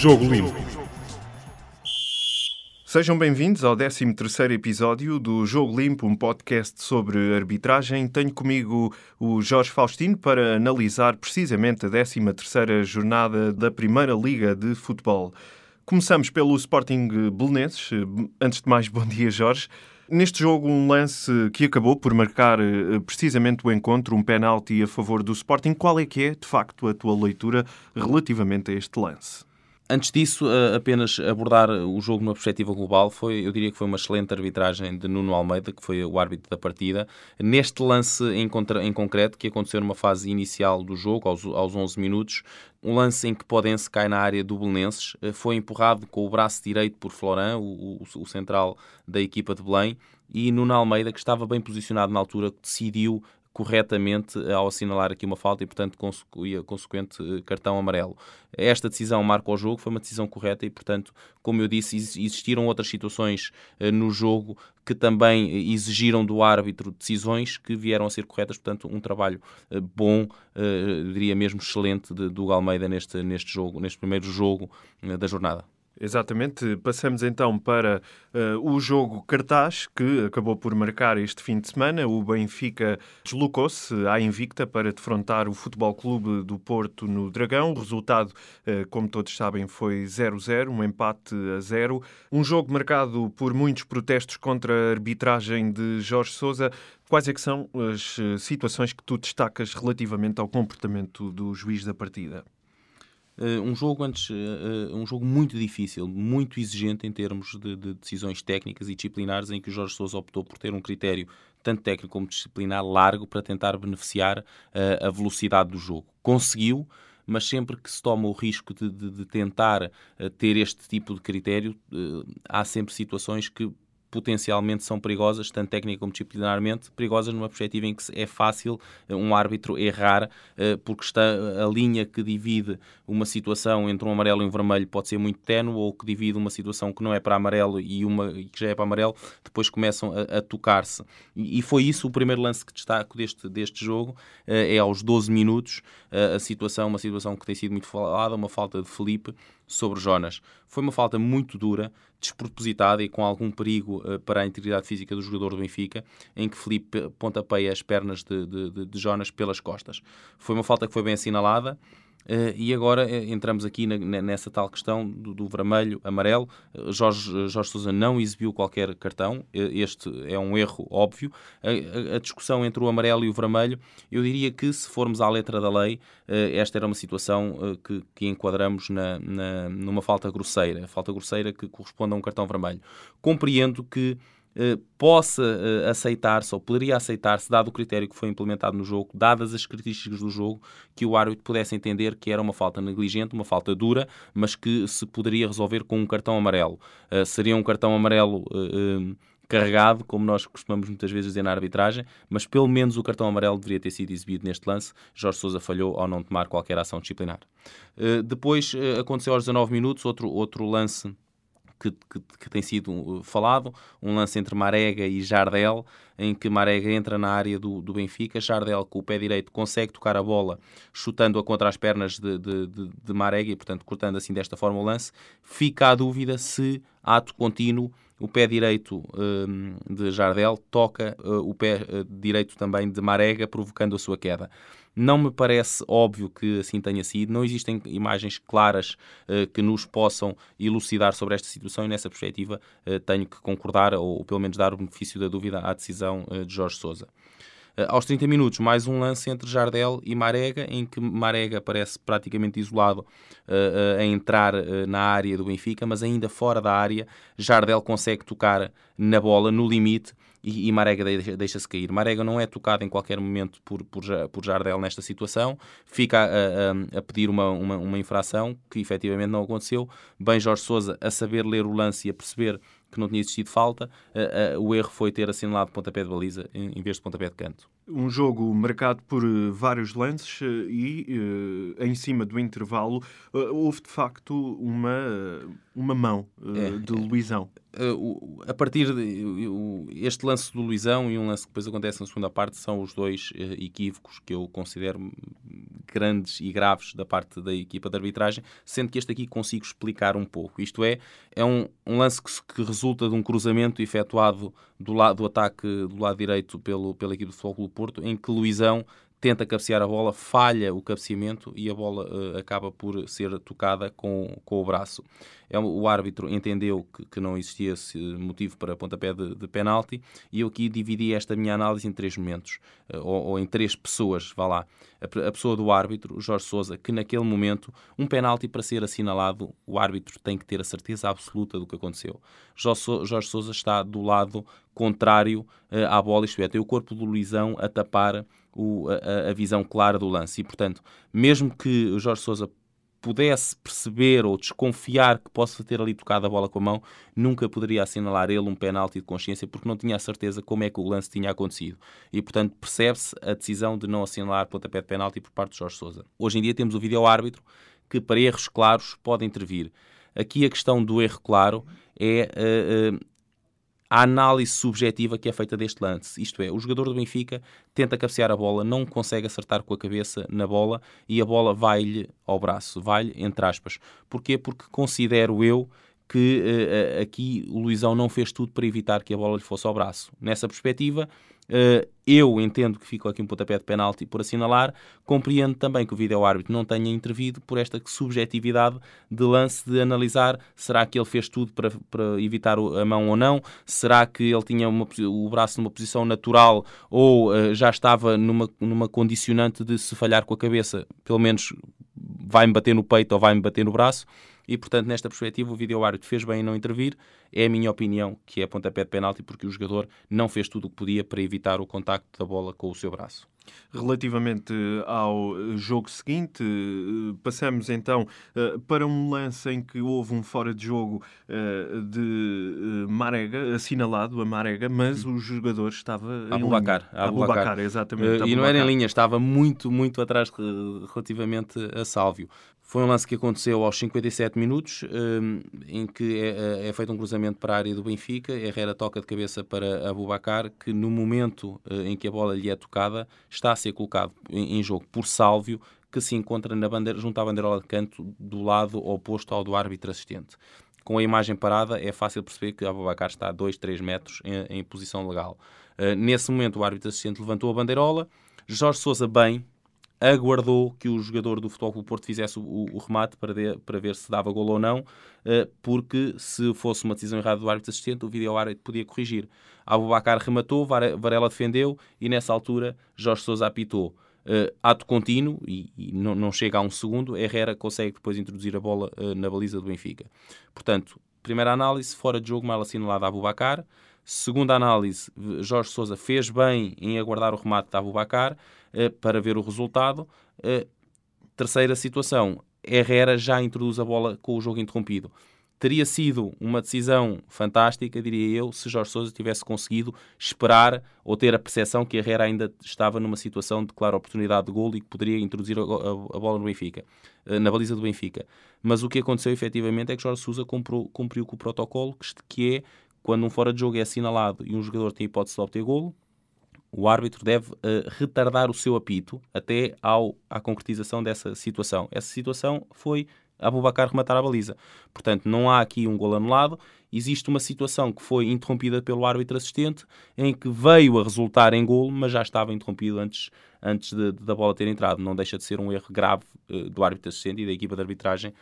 Jogo Limpo. Sejam bem-vindos ao 13º episódio do Jogo Limpo, um podcast sobre arbitragem. Tenho comigo o Jorge Faustino para analisar precisamente a 13ª jornada da Primeira Liga de Futebol. Começamos pelo Sporting Belenenses. Antes de mais, bom dia, Jorge. Neste jogo, um lance que acabou por marcar eh, precisamente o encontro, um penalti a favor do Sporting. Qual é que é, de facto, a tua leitura relativamente a este lance? Antes disso, apenas abordar o jogo numa perspectiva global, foi, eu diria que foi uma excelente arbitragem de Nuno Almeida, que foi o árbitro da partida. Neste lance em, contra, em concreto, que aconteceu numa fase inicial do jogo, aos, aos 11 minutos, um lance em que Podense cai na área do Belenenses, eh, foi empurrado com o braço direito por Florent, o, o, o central da equipa de Belém, e Nuno Almeida, que estava bem posicionado na altura, decidiu corretamente ao assinalar aqui uma falta e, portanto, consequente eh, cartão amarelo. Esta decisão marca o jogo, foi uma decisão correta e, portanto, como eu disse, existiram outras situações uh, no jogo que também exigiram do árbitro decisões que vieram a ser corretas, portanto, um trabalho bom, diria mesmo excelente, do Almeida neste, neste jogo, neste primeiro jogo da jornada. Exatamente. Passamos então para uh, o jogo cartaz, que acabou por marcar este fim de semana. O Benfica deslocou-se à Invicta para defrontar o Futebol Clube do Porto no Dragão. O resultado, uh, como todos sabem, foi 0-0, um empate a 0. Um jogo marcado por muitos protestos contra a arbitragem de Jorge Sousa. Quais é que são as eh, situações que tu destacas relativamente ao comportamento do juiz da partida? Uh, um jogo antes, uh, um jogo muito difícil, muito exigente em termos de, de, decisões técnicas e disciplinares, em que o Jorge Sousa optou por ter um critério tanto técnico como disciplinar largo para tentar beneficiar uh, a velocidade do jogo. Conseguiu, mas sempre que se toma o risco de, de, de tentar ter este tipo de critério, há sempre situações que potencialmente são perigosas, tanto técnica como disciplinarmente, perigosas numa perspectiva em que é fácil eh, um árbitro errar, eh, porque está a linha que divide uma situação entre um amarelo e um vermelho pode ser muito ténue, ou que divide uma situação que não é para amarelo e uma que já é para amarelo, depois começam a, a tocar-se. E, foi isso o primeiro lance que destaco deste, deste jogo, eh, é aos 12 minutos, a situação, uma situação que tem sido muito falada, uma falta de Felipe, sobre Jonas. Foi uma falta muito dura, despropositada e com algum perigo uh, para a integridade física do jogador do Benfica, em que Felipe pontapeia as pernas de, de, de Jonas pelas costas. Foi uma falta que foi bem assinalada. Uh, e agora uh, entramos aqui na, nessa tal questão do, do vermelho, amarelo. Uh, Jorge, Jorge Sousa não exibiu qualquer cartão, este é um erro óbvio. A, a, discussão entre o amarelo e o vermelho, eu diria que se formos à letra da lei, esta era uma situação que, que enquadramos na, na, numa falta grosseira, falta grosseira que corresponde a um cartão vermelho. Compreendo que possa uh, aceitar-se ou poderia aceitar-se, dado o critério que foi implementado no jogo, dadas as características do jogo, que o árbitro pudesse entender que era uma falta negligente, uma falta dura, mas que se poderia resolver com um cartão amarelo. Uh, seria um cartão amarelo carregado, como nós costumamos muitas vezes dizer na arbitragem, mas pelo menos o cartão amarelo deveria ter sido exibido neste lance. Jorge Sousa falhou ao não tomar qualquer ação disciplinar. depois aconteceu aos 19 minutos outro, outro lance que, que, que, tem sido uh, falado, um lance entre Marega e Jardel, em que Marega entra na área do, do Benfica, Jardel com o pé direito consegue tocar a bola, chutando-a contra as pernas de, de, de, de Marega e, portanto, cortando assim desta forma o lance. Fica a dúvida se, ato contínuo, o pé direito de Jardel toca uh, o pé uh, direito também de Marega, provocando a sua queda. Não me parece óbvio que assim tenha sido. Não existem imagens claras uh, que nos possam elucidar sobre esta situação e, nessa perspectiva, uh, tenho que concordar ou, pelo menos, dar o benefício da dúvida à decisão uh, de Jorge Sousa. aos 30 minutos, mais um lance entre Jardel e Marega, em que Marega parece praticamente isolado a entrar na área do Benfica, mas ainda fora da área, Jardel consegue tocar na bola, no limite, e, e Marega deixa-se cair. Marega não é tocado em qualquer momento por, por, por Jardel nesta situação, fica a, a, a pedir uma, uma, uma, infração que efetivamente não aconteceu. Bem, Jorge Souza a saber ler o lance e a perceber que não tinha existido falta, uh, o erro foi ter assinalado pontapé de baliza em, em vez de pontapé de canto. Um jogo marcado por uh, vários lances e em cima do intervalo houve de facto uma, uma mão é, de Luizão. a partir de este lance do Luizão e um lance que depois acontece na segunda parte são os dois equívocos que eu considero grandes e graves da parte da equipa de arbitragem, sendo que este aqui consigo explicar um pouco. Isto é, é um, um lance que, que, resulta de um cruzamento efetuado do lado do ataque do lado direito pelo, pela equipe de Futebol do Porto, em que Luizão tenta cabecear a bola, falha o cabeceamento e a bola uh, acaba por ser tocada com, com o braço. É, o árbitro entendeu que, que não existia esse motivo para pontapé de, de penalti e eu aqui dividi esta minha análise em três momentos, uh, ou, ou, em três pessoas, vá lá. A, a pessoa do árbitro, Jorge Sousa, que naquele momento, um penalti para ser assinalado, o árbitro tem que ter a certeza absoluta do que aconteceu. Jorge, Jorge Sousa está do lado contrário uh, à bola, isto é, tem o corpo do Luizão a tapar o, a, a, visão clara do lance. E, portanto, mesmo que o Jorge Sousa pudesse perceber ou desconfiar que possa ter ali tocado a bola com a mão, nunca poderia assinalar ele um penalti de consciência porque não tinha a certeza como é que o lance tinha acontecido. E, portanto, percebe-se a decisão de não assinalar pontapé de penalti por parte de Jorge Sousa. Hoje em dia temos o vídeo-árbitro que, para erros claros, pode intervir. Aqui a questão do erro claro é uh, a análise subjetiva que é feita deste lance. Isto é, o jogador do Benfica tenta cabecear a bola, não consegue acertar com a cabeça na bola e a bola vai-lhe ao braço, vai-lhe entre aspas. Porquê? Porque considero eu que uh, aqui o Luizão não fez tudo para evitar que a bola lhe fosse ao braço. Nessa perspectiva, uh, eu entendo que ficou aqui um pontapé de penalti por assinalar, compreendo também que o vídeo-árbitro não tenha intervido por esta subjetividade de lance de analisar será que ele fez tudo para, para evitar a mão ou não, será que ele tinha uma, o braço numa posição natural ou uh, já estava numa, numa condicionante de se falhar com a cabeça, pelo menos vai-me bater no peito ou vai-me bater no braço e, portanto, nesta perspectiva, o vídeo-árbitro fez bem em não intervir. É a minha opinião que é pontapé de penalti, porque o jogador não fez tudo o que podia para evitar o contacto da bola com o seu braço. Relativamente ao jogo seguinte, passamos então eh, para um lance em que houve um fora de jogo eh, de eh, Marega, assinalado a Marega, mas o jogador estava em Abubacar, linha. Abubacar, exatamente. E não era em linha, estava muito, muito atrás relativamente a Sálvio. Foi um lance que aconteceu aos 57 minutos, em que é, é, feito um cruzamento para a área do Benfica. Herrera toca de cabeça para Abubacar, que no momento em que a bola lhe é tocada, está a ser colocado em, jogo por Sálvio, que se encontra na bandeira, junto à bandeirola de canto do lado oposto ao do árbitro assistente. Com a imagem parada, é fácil perceber que Abubacar está a 2, 3 metros em, em posição legal. Uh, nesse momento, o árbitro assistente levantou a bandeirola. Jorge Sousa, bem, aguardou que o jogador do Futebol Clube Porto fizesse o, o remate para, de, para ver se dava gol ou não, uh, porque se fosse uma decisão errada do árbitro assistente, o vídeo árbitro podia corrigir. Abubacar rematou, Varela defendeu e nessa altura Jorge Sousa apitou. Uh, ato contínuo e, e não, não, chega a um segundo, Herrera consegue depois introduzir a bola uh, na baliza do Benfica. Portanto, primeira análise, fora de jogo, mal assinalado a Abubacar. Segunda análise, Jorge Sousa fez bem em aguardar o remate de Abubacar uh, para ver o resultado. terceira situação, Herrera já introduz a bola com o jogo interrompido. Teria sido uma decisão fantástica, diria eu, se Jorge Sousa tivesse conseguido esperar ou ter a percepção que Herrera ainda estava numa situação de clara oportunidade de gol e que poderia introduzir a, bola no Benfica, eh, na baliza do Benfica. Mas o que aconteceu efetivamente é que Jorge Sousa cumpriu, cumpriu com o protocolo, que é quando um fora de jogo é assinalado e um jogador tem hipótese de obter golo, o árbitro deve uh, retardar o seu apito até ao, à concretização dessa situação. Essa situação foi Abubacar rematar a baliza. Portanto, não há aqui um gol anulado. Existe uma situação que foi interrompida pelo árbitro assistente, em que veio a resultar em gol, mas já estava interrompido antes, antes de, de, da bola ter entrado. Não deixa de ser um erro grave uh, do árbitro assistente e da equipa de arbitragem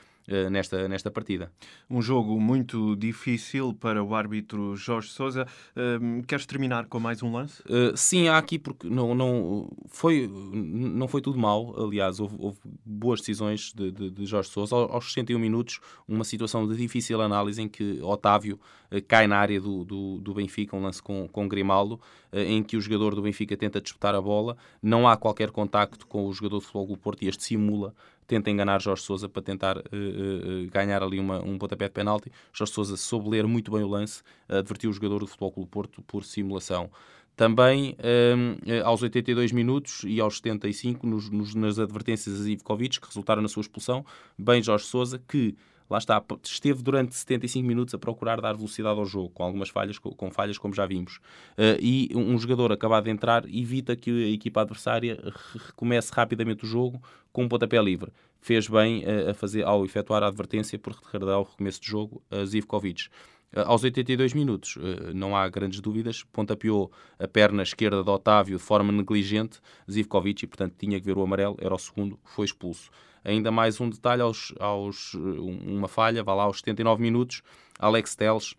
nesta, nesta partida. Um jogo muito difícil para o árbitro Jorge Sousa. Uh, queres terminar com mais um lance? Uh, sim, há aqui porque não, não, foi, não foi tudo mal. Aliás, houve, houve boas decisões de, de, de Jorge Sousa. Aos 61 minutos, uma situação de difícil análise em que Otávio cai na área do, do, do, Benfica, um lance com, com Grimaldo, em que o jogador do Benfica tenta disputar a bola. Não há qualquer contacto com o jogador de futebol do Porto e este simula tenta enganar Jorge Sousa para tentar uh, uh, ganhar ali uma, um pontapé de penalti. Jorge Sousa soube ler muito bem o lance, advertiu o jogador do Futebol Clube Porto por simulação. Também um, aos 82 minutos e aos 75, nos, nos, nas advertências a Ivkovic, que resultaram na sua expulsão, bem Jorge Sousa, que lá está, esteve durante 75 minutos a procurar dar velocidade ao jogo, com algumas falhas, com falhas como já vimos. Uh, e um jogador acabado de entrar evita que a equipa adversária recomece rapidamente o jogo com um pontapé livre. Fez bem uh, a fazer, ao efetuar a advertência por retardar o recomeço de jogo a Zivkovic. Uh, aos 82 minutos, não há grandes dúvidas, pontapeou a perna esquerda de Otávio de forma negligente, Zivkovic, e portanto tinha que ver o amarelo, era o segundo, foi expulso. Ainda mais um detalhe, aos, aos, uma falha, vá lá aos 79 minutos, Alex Teles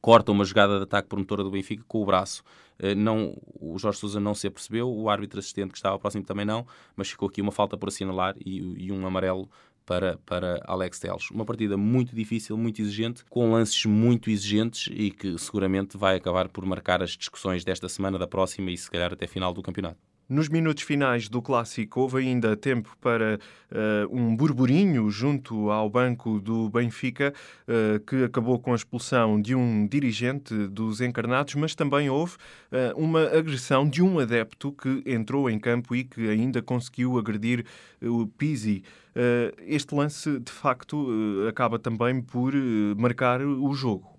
corta uma jogada de ataque promotora do Benfica com o braço. Eh, não, o Jorge Sousa não se apercebeu, o árbitro assistente que estava próximo também não, mas ficou aqui uma falta por assinalar e, e um amarelo para, para Alex Teles. Uma partida muito difícil, muito exigente, com lances muito exigentes e que seguramente vai acabar por marcar as discussões desta semana, da próxima e se calhar até final do campeonato. Nos minutos finais do clássico, houve ainda tempo para uh, um burburinho junto ao banco do Benfica, uh, que acabou com a expulsão de um dirigente dos encarnados, mas também houve uh, uma agressão de um adepto que entrou em campo e que ainda conseguiu agredir o Pizzi. este lance, de facto, acaba também por marcar o jogo.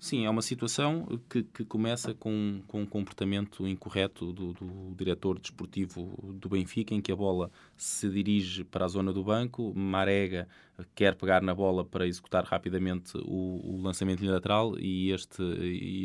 Sim, é uma situação que, que começa com, com um comportamento incorreto do, do diretor desportivo do Benfica, em que a bola se dirige para a zona do banco, Marega quer pegar na bola para executar rapidamente o, o lançamento lateral e este,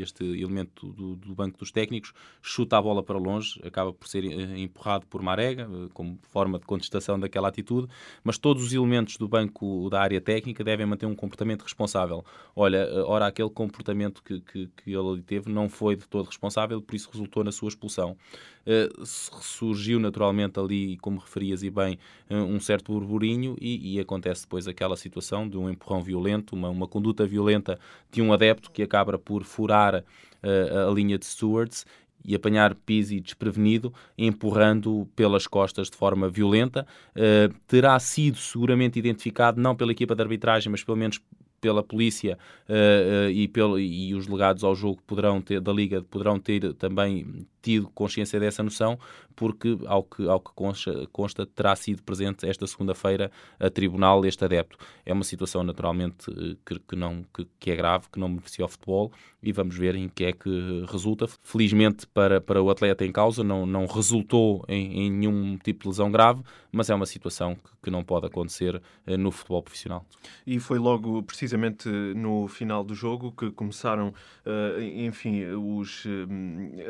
este elemento do, do, banco dos técnicos chuta a bola para longe, acaba por ser eh, empurrado por Marega, eh, como forma de contestação daquela atitude, mas todos os elementos do banco da área técnica devem manter um comportamento responsável. Olha, eh, ora, aquele comportamento que, que, que ele teve não foi de todo responsável, por isso resultou na sua expulsão. Uh, surgiu naturalmente ali, como referias e bem, um certo burburinho e, e acontece depois depois aquela situação de um empurrão violento, uma, uma conduta violenta de um adepto que acaba por furar uh, a linha de stewards e apanhar Pizzi desprevenido, empurrando pelas costas de forma violenta. Uh, terá sido seguramente identificado não pela equipa de arbitragem, mas pelo menos pela polícia uh, uh, e, pelo, e os legados ao jogo poderão ter, da Liga poderão ter também tido consciência dessa noção, porque, ao que, ao que consta, consta terá sido presente esta segunda-feira a tribunal este adepto. É uma situação, naturalmente, eh, que, que não, que, que, é grave, que não beneficia o futebol e vamos ver em que é que resulta. Felizmente para, para o atleta em causa, não, não resultou em, em nenhum tipo de lesão grave, mas é uma situação que, que não pode acontecer eh, no futebol profissional. E foi logo, precisamente, no final do jogo que começaram, uh, enfim, os,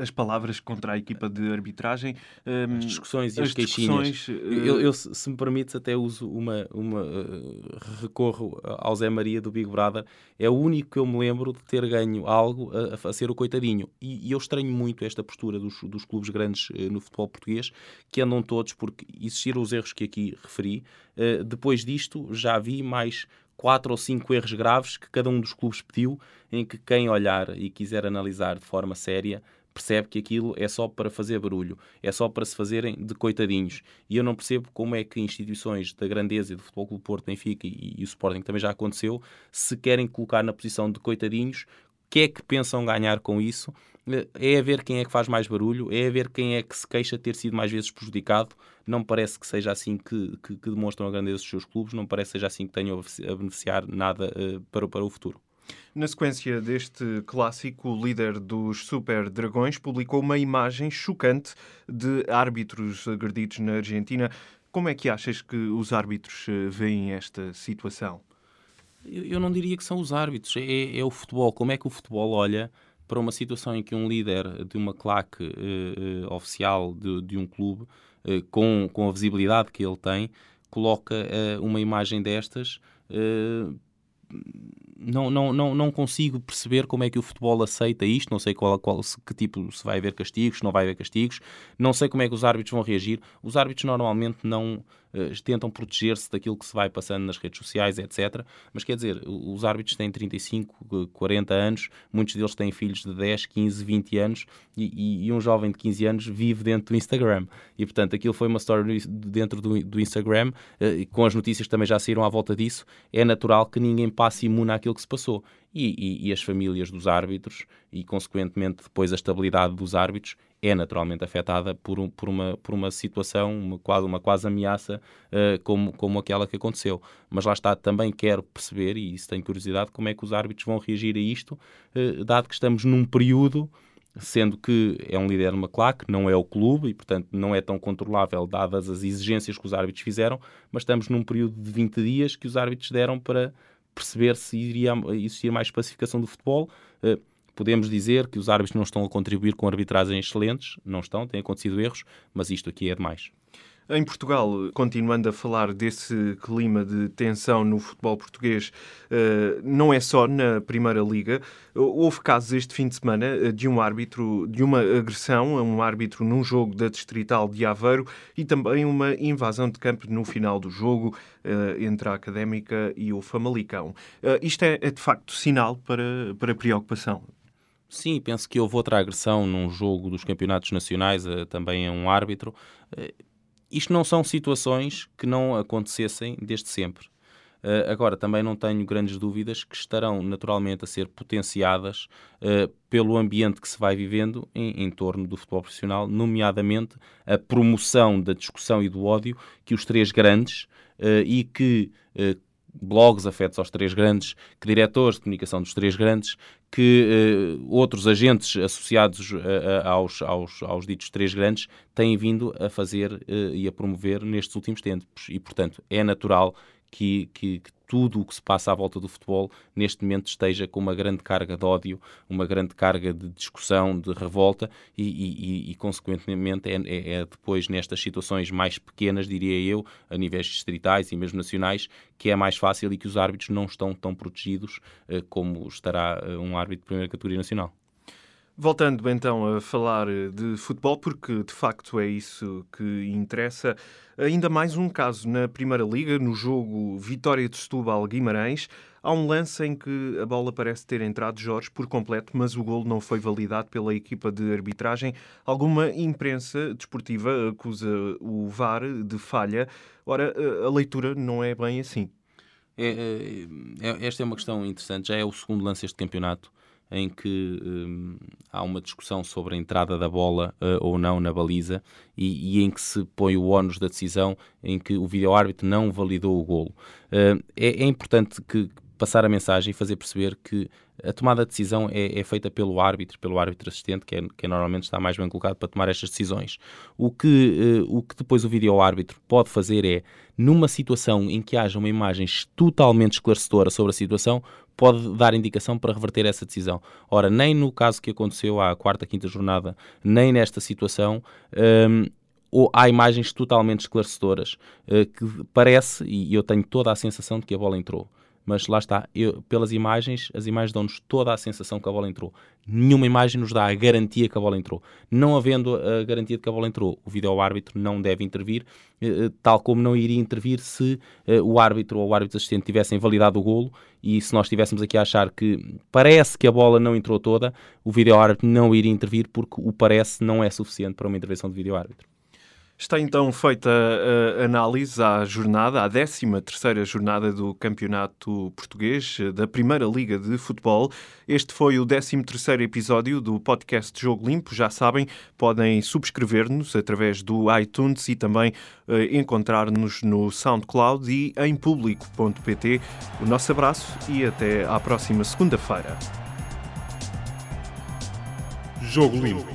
as palavras contra a equipa de arbitragem. Um, as discussões e as, as queixinhas. Uh... Eu, eu, se me permites, até uso uma. uma uh, recorro ao Zé Maria do Big Brother. É o único que eu me lembro de ter ganho algo a, a ser o coitadinho. E, e, eu estranho muito esta postura dos, dos clubes grandes uh, no futebol português, que andam todos, porque existiram os erros que aqui referi. depois disto, já vi mais quatro ou cinco erros graves que cada um dos clubes pediu, em que quem olhar e quiser analisar de forma séria percebe que aquilo é só para fazer barulho, é só para se fazerem de coitadinhos. E eu não percebo como é que instituições da grandeza do Futebol Clube Porto, Benfica e, e o Sporting também já aconteceu, se querem colocar na posição de coitadinhos, o que é que pensam ganhar com isso? É a ver quem é que faz mais barulho, é a ver quem é que se queixa de ter sido mais vezes prejudicado. Não parece que seja assim que, que, que demonstram a grandeza dos seus clubes, não parece que seja assim que tenham a beneficiar nada uh, para, para o futuro. Na sequência deste clássico, o líder dos Super Dragões publicou uma imagem chocante de árbitros agredidos na Argentina. Como é que achas que os árbitros eh, veem esta situação? Eu não diria que são os árbitros, é, é o futebol. Como é que o futebol olha para uma situação em que um líder de uma claque uh, uh, oficial de, de, um clube, uh, com, com a visibilidade que ele tem, coloca uma imagem destas não, não, não, não consigo perceber como é que o futebol aceita isto. Não sei qual, qual, se, que tipo se vai haver castigos, se não vai haver castigos. Não sei como é que os árbitros vão reagir. Os árbitros normalmente não tentam proteger-se daquilo que se vai passando nas redes sociais, etc. Mas quer dizer, os árbitros têm 35, 40 anos, muitos deles têm filhos de 10, 15, 20 anos e, e, um jovem de 15 anos vive dentro do Instagram. E portanto, aquilo foi uma story dentro do, do Instagram, uh, com as notícias que também já saíram à volta disso. É natural que ninguém passe imune àquilo que se passou. E, e, e, as famílias dos árbitros e, consequentemente, depois a estabilidade dos árbitros é naturalmente afetada por, um, por, uma, por uma situação, uma quase, uma quase ameaça uh, como, como aquela que aconteceu. Mas lá está, também quero perceber, e isso tenho curiosidade, como é que os árbitros vão reagir a isto, uh, dado que estamos num período sendo que é um líder numa claque, não é o clube e, portanto, não é tão controlável dadas as exigências que os árbitros fizeram, mas estamos num período de 20 dias que os árbitros deram para perceber se iria existir mais pacificação do futebol. Uh, podemos dizer que os árbitros não estão a contribuir com arbitragens excelentes, não estão, têm acontecido erros, mas isto aqui é demais. Em Portugal, continuando a falar desse clima de tensão no futebol português, eh, não é só na Primeira Liga. Houve casos este fim de semana eh, de um árbitro, de uma agressão a um árbitro num jogo da Distrital de Aveiro e também uma invasão de campo no final do jogo eh, entre a Académica e o Famalicão. Isto é, é de facto sinal para, para preocupação. Sim, penso que houve outra agressão num jogo dos campeonatos nacionais, também a um árbitro. Isto não são situações que não acontecessem desde sempre. Uh, agora, também não tenho grandes dúvidas que estarão naturalmente a ser potenciadas uh, pelo ambiente que se vai vivendo em, em, torno do futebol profissional, nomeadamente a promoção da discussão e do ódio que os três grandes uh, e que blogs afetos aos três grandes, que diretores de comunicação dos três grandes, que uh, outros agentes associados uh, aos, aos, aos ditos três grandes têm vindo a fazer uh, e a promover nestes últimos tempos. E, portanto, é natural que, que, que tudo o que se passa à volta do futebol neste momento esteja com uma grande carga de ódio, uma grande carga de discussão, de revolta e, e, e consequentemente, é, é, é, depois nestas situações mais pequenas, diria eu, a níveis distritais e mesmo nacionais, que é mais fácil e que os árbitros não estão tão protegidos uh, como estará uh, um árbitro de primeira categoria nacional. Voltando então a falar de futebol, porque de facto é isso que interessa, ainda mais um caso na Primeira Liga, no jogo Vitória de Setúbal-Guimarães. Há um lance em que a bola parece ter entrado Jorge por completo, mas o golo não foi validado pela equipa de arbitragem. Alguma imprensa desportiva acusa o VAR de falha. Ora, a leitura não é bem assim. É, é, é esta é uma questão interessante. Já é o segundo lance deste campeonato em que um, há uma discussão sobre a entrada da bola uh, ou não na baliza e, e, em que se põe o ónus da decisão em que o vídeo-árbitro não validou o golo. Uh, é, é, importante que passar a mensagem e fazer perceber que a tomada de decisão é, é, feita pelo árbitro, pelo árbitro assistente, que, é, que é normalmente está mais bem colocado para tomar estas decisões. O que, uh, o que depois o vídeo-árbitro pode fazer é, numa situação em que haja uma imagem totalmente esclarecedora sobre a situação, pode dar indicação para reverter essa decisão. Ora, nem no caso que aconteceu à quarta, quinta jornada, nem nesta situação, um, ou há imagens totalmente esclarecedoras uh, que parece, e eu tenho toda a sensação de que a bola entrou mas lá está, eu, pelas imagens, as imagens dão-nos toda a sensação que a bola entrou. Nenhuma imagem nos dá a garantia que a bola entrou. Não havendo a garantia de que a bola entrou, o vídeo-árbitro não deve intervir, eh, eh, tal como não iria intervir se eh, o árbitro ou o árbitro assistente tivessem validado o golo e se nós estivéssemos aqui a achar que parece que a bola não entrou toda, o vídeo-árbitro não iria intervir porque o parece não é suficiente para uma intervenção de vídeo-árbitro. Está então feita a análise à jornada, à 13 terceira jornada do Campeonato Português da Primeira Liga de Futebol. Este foi o 13 terceiro episódio do podcast Jogo Limpo. Já sabem, podem subscrever-nos através do iTunes e também eh, encontrar-nos no SoundCloud e em público.pt. O nosso abraço e até à próxima segunda-feira. Jogo Limpo.